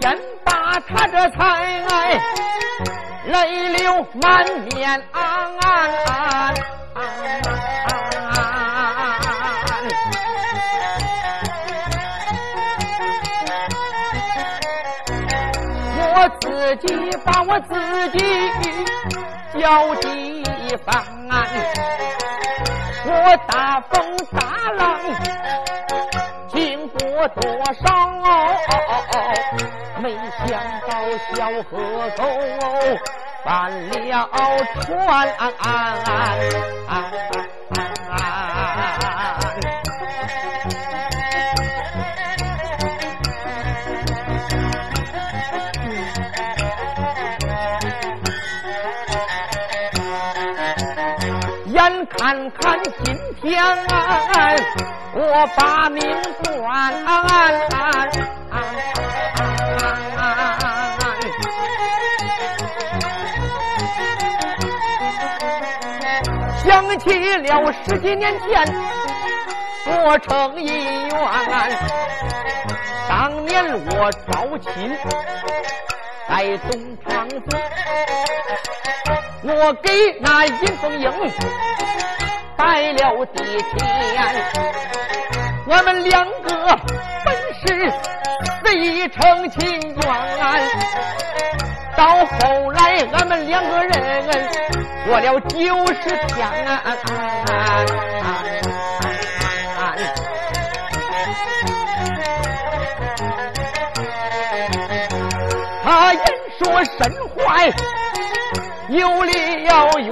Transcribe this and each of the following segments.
先把他这才泪流满面。我自己把我自己叫地方，我大风大浪经过多少？没想到小河沟翻了船。眼看看今天，我把命断，想起了十几年前我成一员，当年我招亲在东昌府，我给那尹凤英。拜了地天，我们两个本是一成亲缘，到后来俺们两个人过了九十天，他言说身怀。有了冤，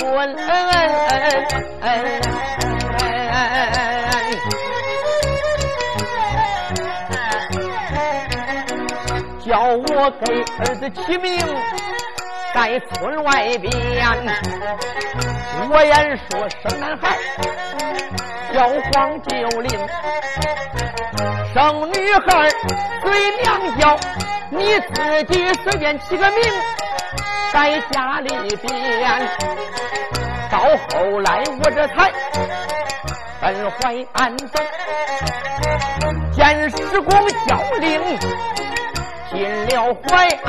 叫我给儿子起名在村外边。我言说生男孩叫黄九龄，生女孩随娘叫，你自己随便起个名。在家里边，到后来我这才分怀安葬，见时光交令进了怀安。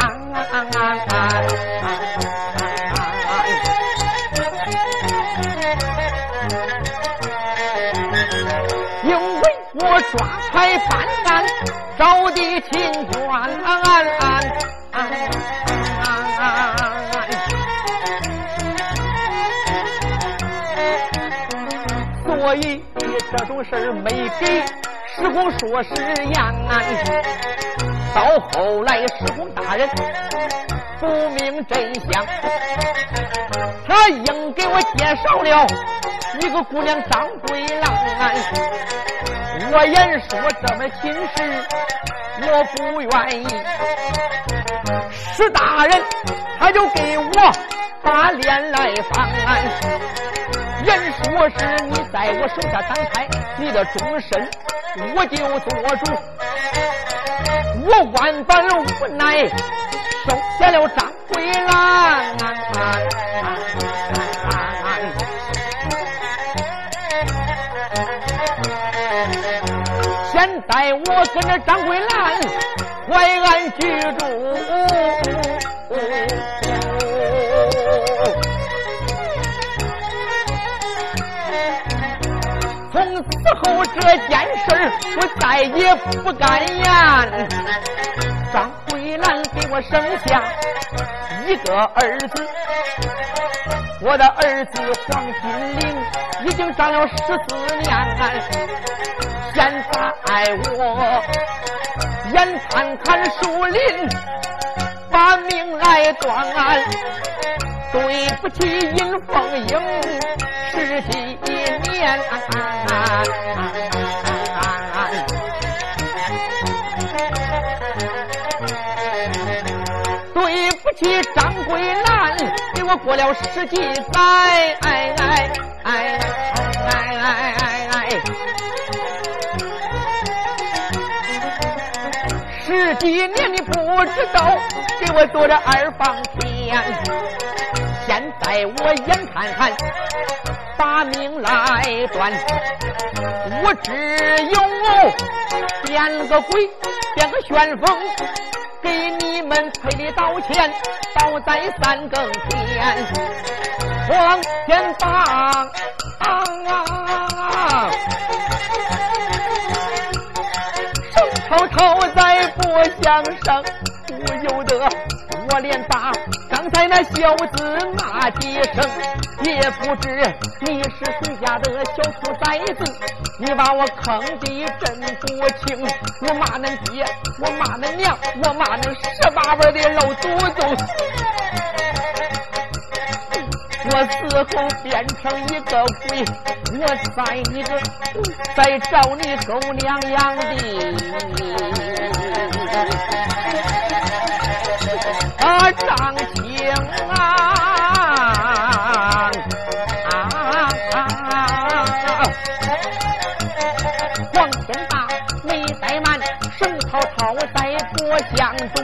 因为我抓财办案，找的亲眷。所以这种事儿没给师公说实言，到后来石公大人不明真相，他硬给我介绍了一个姑娘张桂兰。我言说这么亲事我不愿意，石大人他就给我把脸来翻。人说是你在我手下当差，你的终身我就做主。我万般无奈，收下了张桂兰。现在我跟着张桂兰淮安居住。后这件事我再也不敢言。张桂兰给我生下一个儿子，我的儿子黄金玲已经长了十四年。现在我眼看看树林把命来断，对不起尹凤英十几年。对不起，张桂兰，给我过了十几载，哎哎哎哎哎哎，十几年你不知道，给我做这二房天，现在我眼看看。把命来断，我只有变个鬼，变个旋风，给你们赔礼道歉，倒在三更天，黄天放。声滔滔在脖项上，不由得我连把刚才那小子骂几声，也不知你是谁家的小兔崽子，你把我坑的真不轻。我骂恁爹，我骂恁娘，我骂恁十八辈的老祖宗。我死后变成一个鬼，我在你个再找你狗娘养的啊张青啊！啊黄天霸，没怠慢，绳套套在脖项中。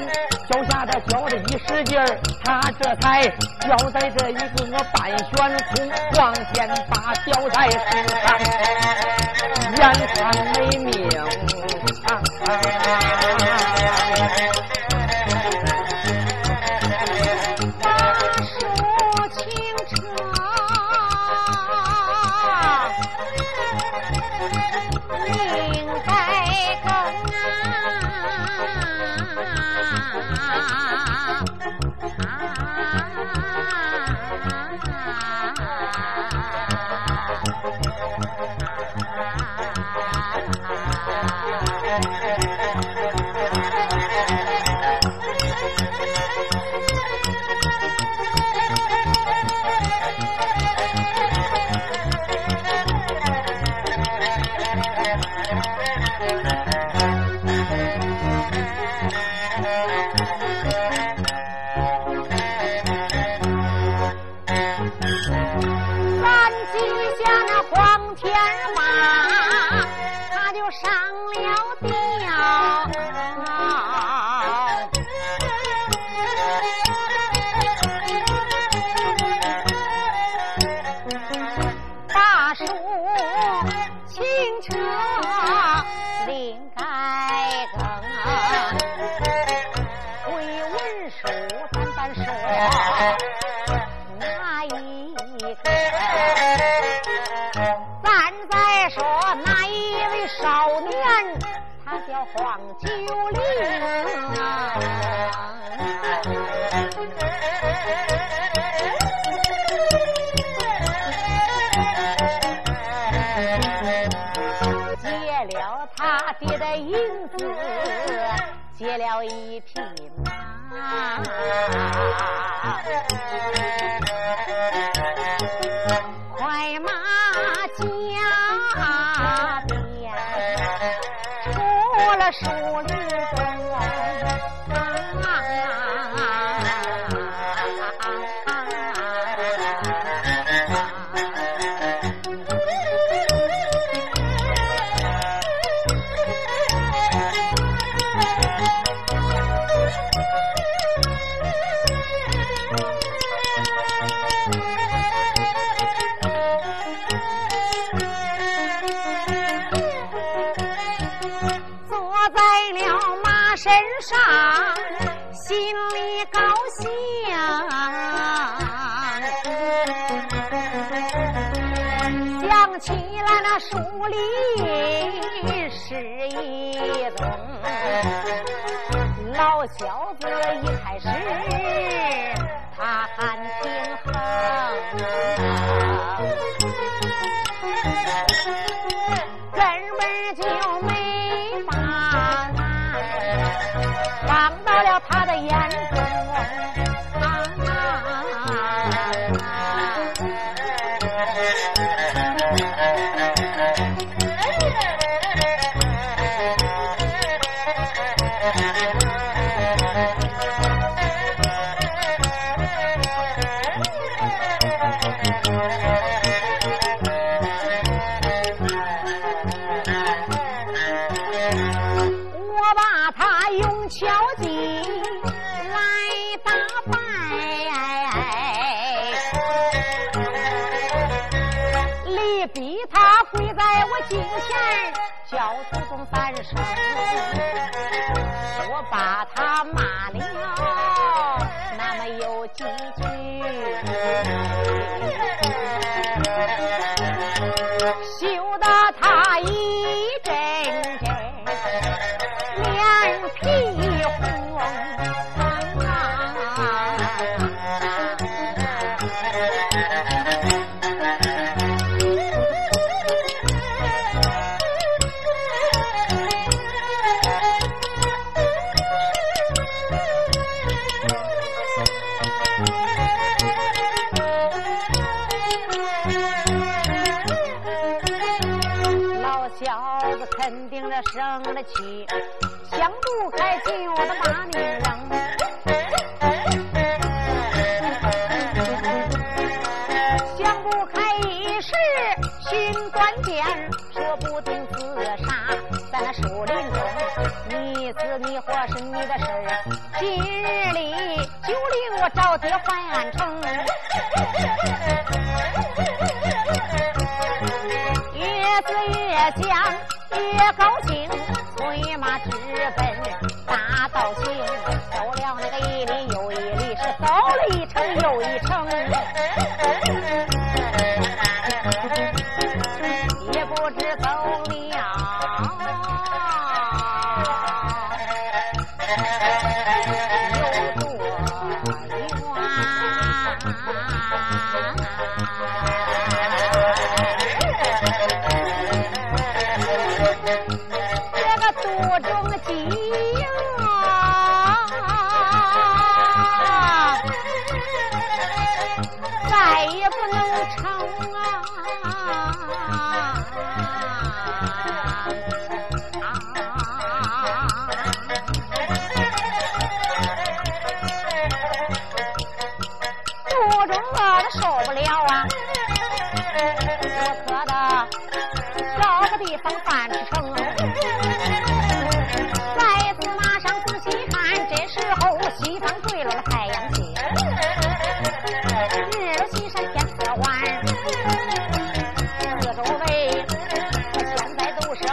脚下的脚的一使劲儿，他这才掉在这一个半悬空，往前把吊在身上，眼看没命。咱再说那一位少年，他叫黄九龄。借了他爹的银子，借了一匹马。骂。生了气，想不开就得把命扔。想不开一时心断电，说不定自杀在那树林中。你死你活是你的事儿，今日里就令我找爹还安城。越思越想高兴，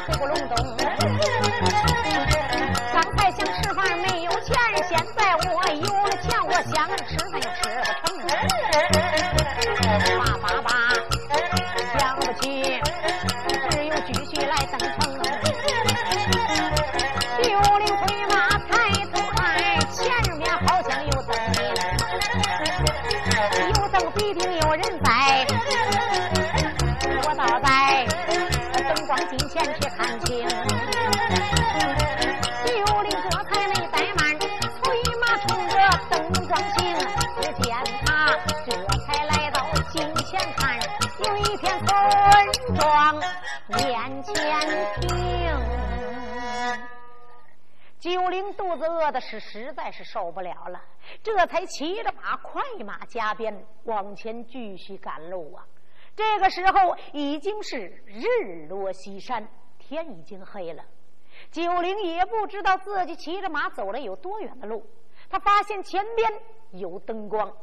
在都是黑是受不了了，这才骑着马快马加鞭往前继续赶路啊。这个时候已经是日落西山，天已经黑了。九龄也不知道自己骑着马走了有多远的路，他发现前边有灯光，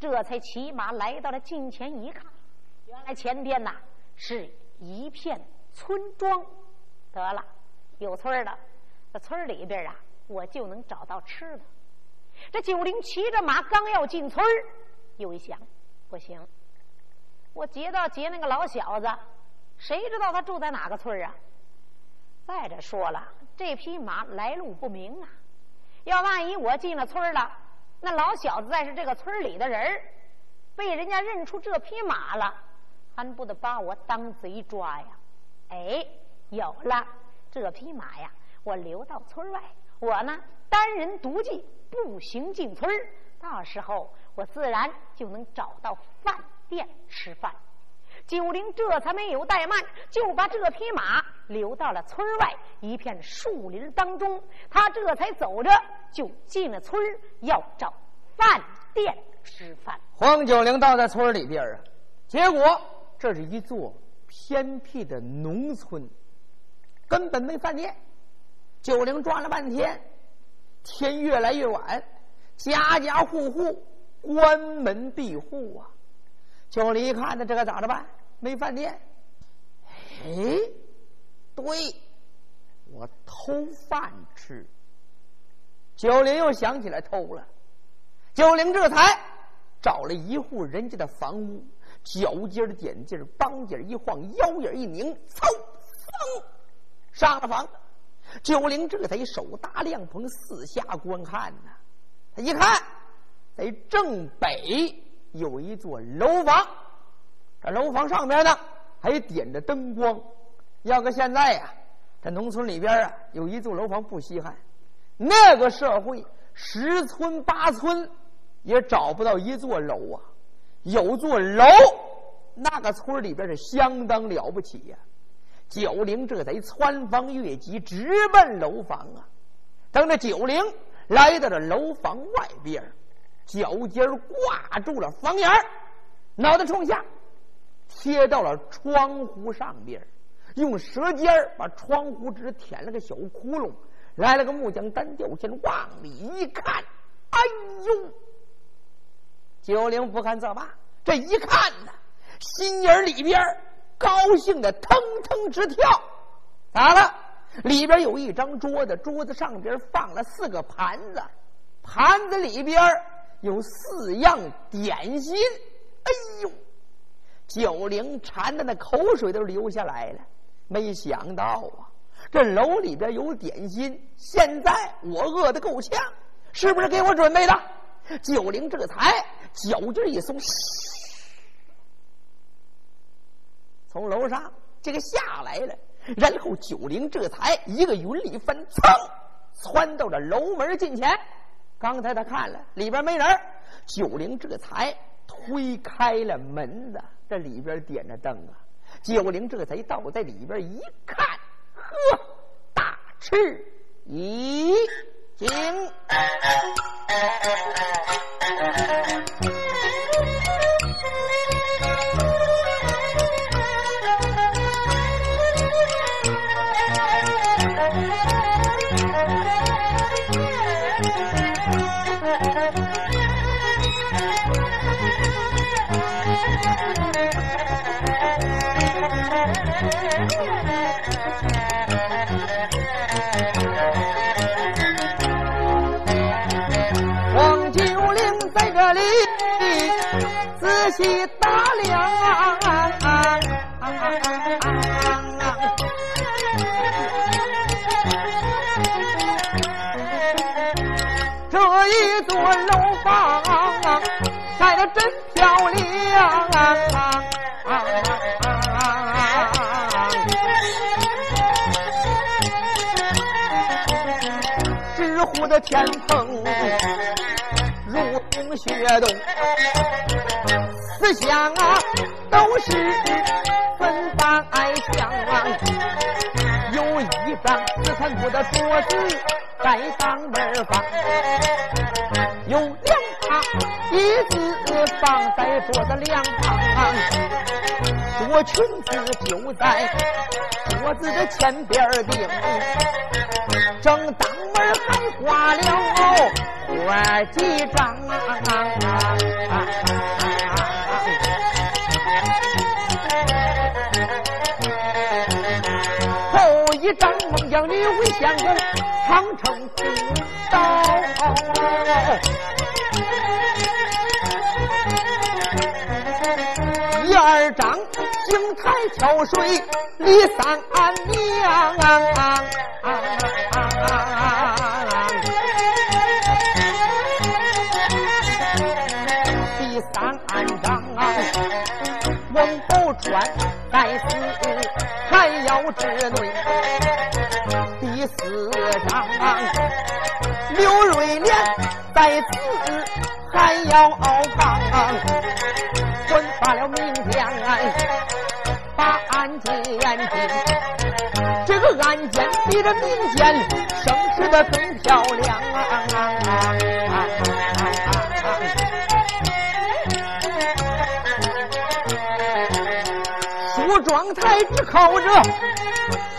这才骑马来到了近前一看，原来前边呐是一片村庄。得了，有村儿了。在村里边啊，我就能找到吃的。这九龄骑着马刚要进村，又一想，不行，我劫到劫那个老小子，谁知道他住在哪个村啊？再者说了，这匹马来路不明啊，要万一我进了村了，那老小子再是这个村里的人，被人家认出这匹马了，还不得把我当贼抓呀？哎，有了这匹马呀！我留到村外，我呢单人独骑步行进村到时候我自然就能找到饭店吃饭。九龄这才没有怠慢，就把这匹马留到了村外一片树林当中。他这才走着就进了村要找饭店吃饭。黄九龄到在村里边啊，结果这是一座偏僻的农村，根本没饭店。九龄转了半天，天越来越晚，家家户户关门闭户啊！九龄一看呢，这个咋着办？没饭店。哎，对，我偷饭吃。九龄又想起来偷了，九龄这才找了一户人家的房屋，脚尖点劲儿，帮尖一晃，腰眼一拧，噌，噌上了房。九龄这才手搭凉棚，四下观看呢。他一看，在正北有一座楼房，这楼房上边呢还点着灯光。要搁现在呀，这农村里边啊有一座楼房不稀罕，那个社会十村八村也找不到一座楼啊。有座楼，那个村里边是相当了不起呀。九龄这贼穿房越脊，直奔楼房啊！等着九龄来到了楼房外边，脚尖挂住了房檐脑袋冲下，贴到了窗户上边，用舌尖把窗户纸舔了个小窟窿，来了个木匠单吊线，往里一看，哎呦！九龄不看则罢，这一看呢，心眼里边。高兴的腾腾直跳，咋了？里边有一张桌子，桌子上边放了四个盘子，盘子里边有四样点心。哎呦，九龄馋的那口水都流下来了。没想到啊，这楼里边有点心，现在我饿得够呛，是不是给我准备的？九龄这才脚劲一松。从楼上这个下来了，然后九龄这才一个云里翻，噌，窜到这楼门近前。刚才他看了里边没人，九龄这才推开了门子，这里边点着灯啊。九龄这才倒在里边一看，呵，大吃一惊。盖得真漂亮，直呼的天棚如同雪洞。四乡啊，都是粉白墙，有一张紫檀木的桌子在当门放，有两把椅子放在桌子两旁，做裙子就在桌子的前边顶，正当门还挂了花几张。一张孟姜女为相公，长城古道；一二张井台挑水李三娘。第三张王宝钏在此还要之内。第四章，刘瑞莲在此还要帮，混发了名将，把案件定。这个案件比这民间生实的更漂亮。梳妆台只靠着。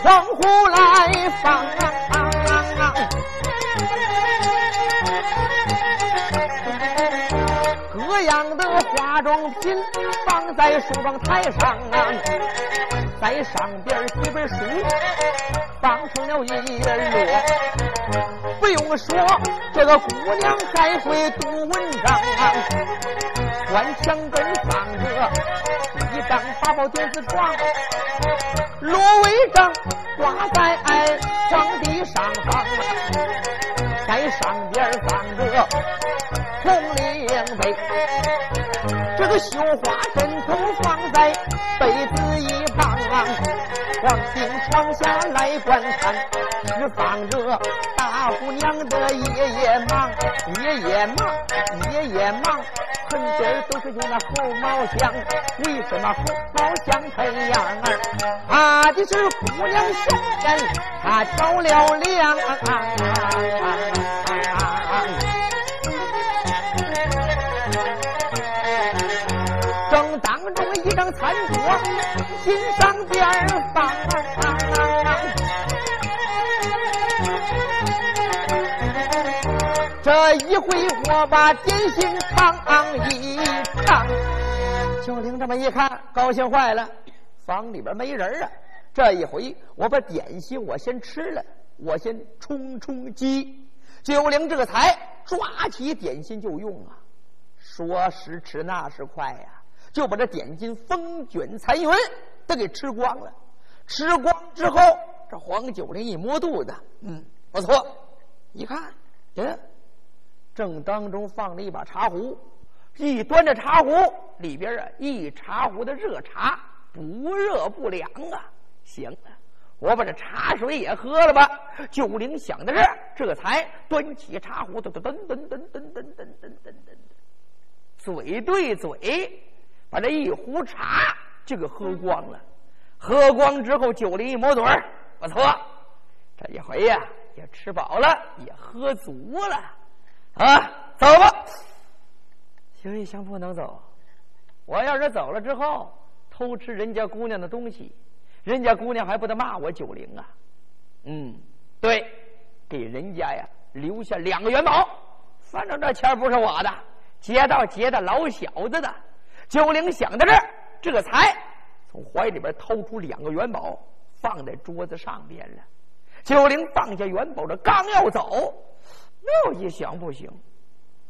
窗户来放，各样的化妆品放在梳妆台上，在上边几本书放成了一摞。不用说，这个姑娘还会读文章。官墙根放着张八宝电子床，芦苇帐挂在床底上方，在上边放着红绫被，这个绣花枕头放在被子一旁，黄金那猴毛香，为什么猴毛香这样儿？怕的是姑娘香人，她着了凉。正当中一张餐桌，心上边放。这一回我把点心尝一尝，九龄这么一看，高兴坏了，房里边没人啊。这一回我把点心我先吃了，我先充充饥。九龄这才抓起点心就用啊，说时迟那时快呀，就把这点心风卷残云都给吃光了。吃光之后，这黄九龄一摸肚子，嗯，不错，一看，嗯。正当中放了一把茶壶，一端着茶壶，里边啊一茶壶的热茶，不热不凉啊！行，我把这茶水也喝了吧。九龄想到这，这才端起茶壶，噔噔噔噔噔噔噔噔噔噔噔，嘴对嘴，把这一壶茶就给喝光了。喝光之后，九龄一抹嘴，不错，这一回呀也吃饱了，也喝足了。啊，走吧！行李箱不能走，我要是走了之后偷吃人家姑娘的东西，人家姑娘还不得骂我九龄啊？嗯，对，给人家呀留下两个元宝，反正这钱不是我的，劫道劫的老小子的。九龄想到这儿，这才从怀里边掏出两个元宝，放在桌子上边了。九龄放下元宝，这刚要走。又一想不行，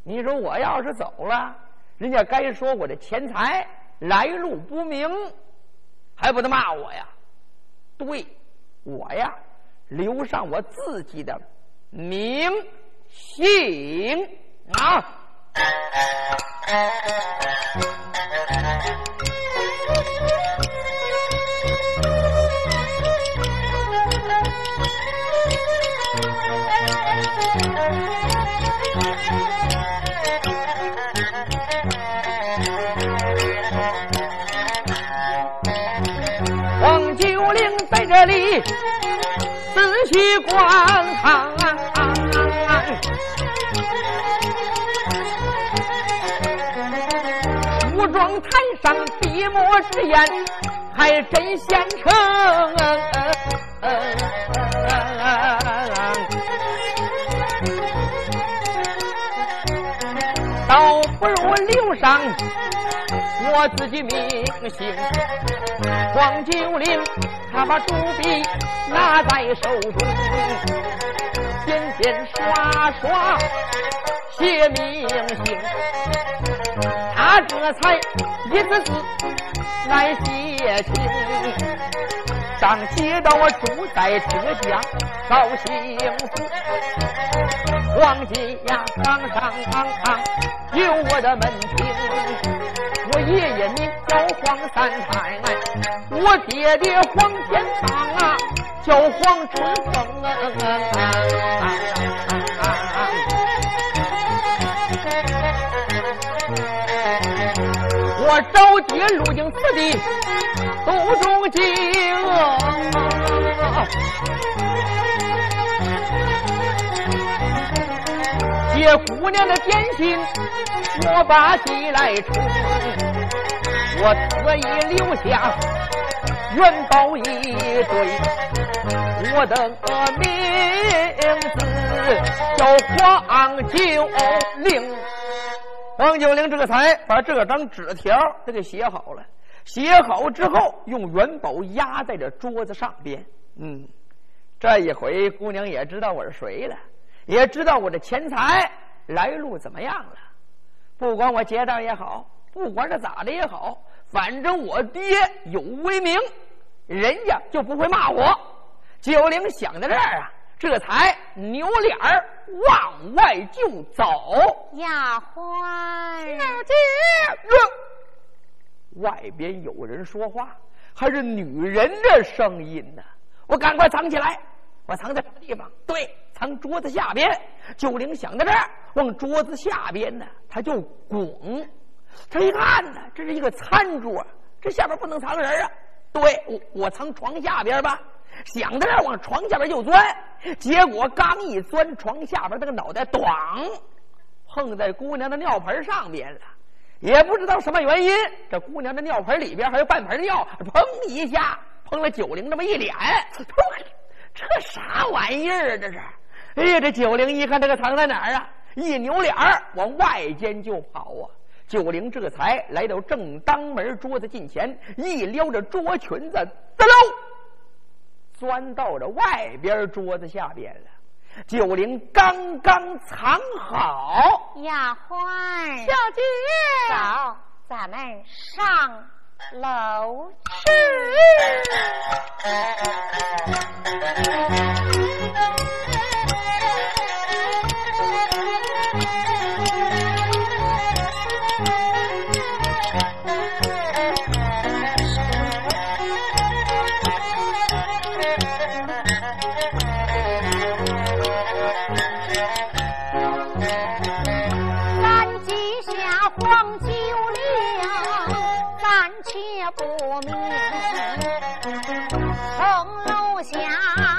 你说我要是走了，人家该说我的钱财来路不明，还不得骂我呀？对，我呀，留上我自己的名姓啊。黄九龄在这里仔细观看，梳妆台上笔墨纸砚还真现成，不如留上我自己名姓黄九龄。他把竹笔拿在手中，点点刷刷写名姓。他这才一字字来写清。上写到我住在浙江绍兴府，黄金呀堂上有我的门庭。我爷爷名叫黄三太，我爹爹黄天芳啊，叫黄春风。我找爹入京此地都中京，借姑娘的点心，我把鸡来充。我特意留下元宝一堆，我的名字叫黄九龄。黄九龄这个才把这张纸条他给写好了，写好之后用元宝压在这桌子上边。嗯，这一回姑娘也知道我是谁了，也知道我的钱财来路怎么样了。不管我结账也好。不管是咋的也好，反正我爹有威名，人家就不会骂我。九龄想到这儿啊，这才扭脸儿往外就走。丫鬟，小姐，外边有人说话，还是女人的声音呢？我赶快藏起来。我藏在什么地方？对，藏桌子下边。九龄想到这儿，往桌子下边呢，他就拱。他一看呢，这是一个餐桌，这下边不能藏人啊。对，我我藏床下边吧。想到这儿，往床下边就钻。结果刚一钻，床下边那个脑袋咣，碰在姑娘的尿盆上边了。也不知道什么原因，这姑娘的尿盆里边还有半盆尿，砰一下碰了九龄这么一脸。这啥玩意儿啊？这是！哎呀，这九零一看这个藏在哪儿啊？一扭脸儿往外间就跑啊！九零这才来到正当门桌子近前，一撩着桌裙子，滋溜，钻到这外边桌子下边了。九零刚刚藏好，丫鬟，小姐，走，咱们上。老师。不明，红楼下。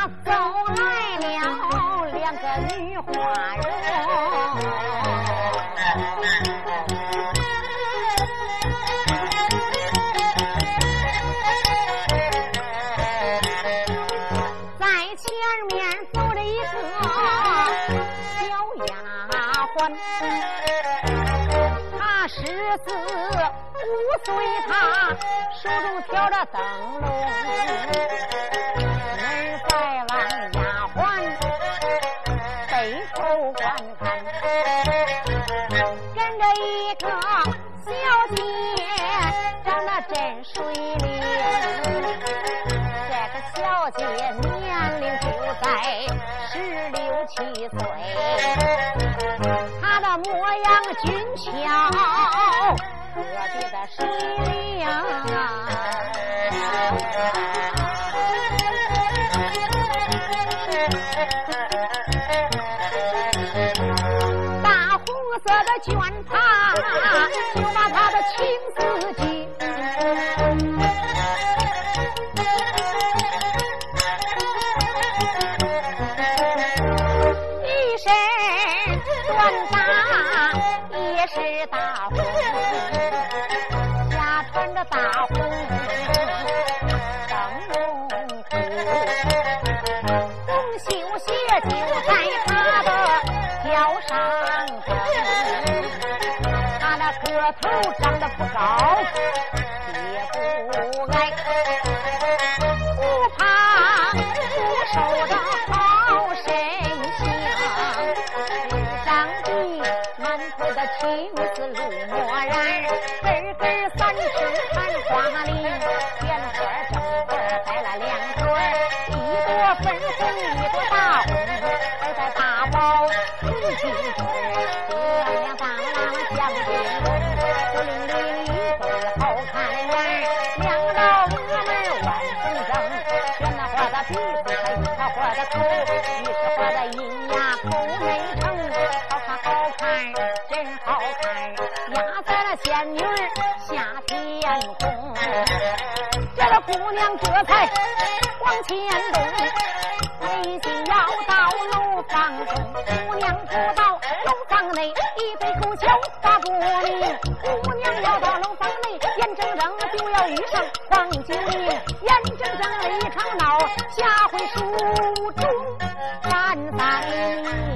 随他手中挑着灯笼，大红色的绢帕姑娘这才往前走，内心要到楼房中。姑娘不到楼房内，一杯口角话不明。姑娘要到楼房内，眼睁睁就要遇上黄九龄，眼睁睁一场闹，下回书中咱再。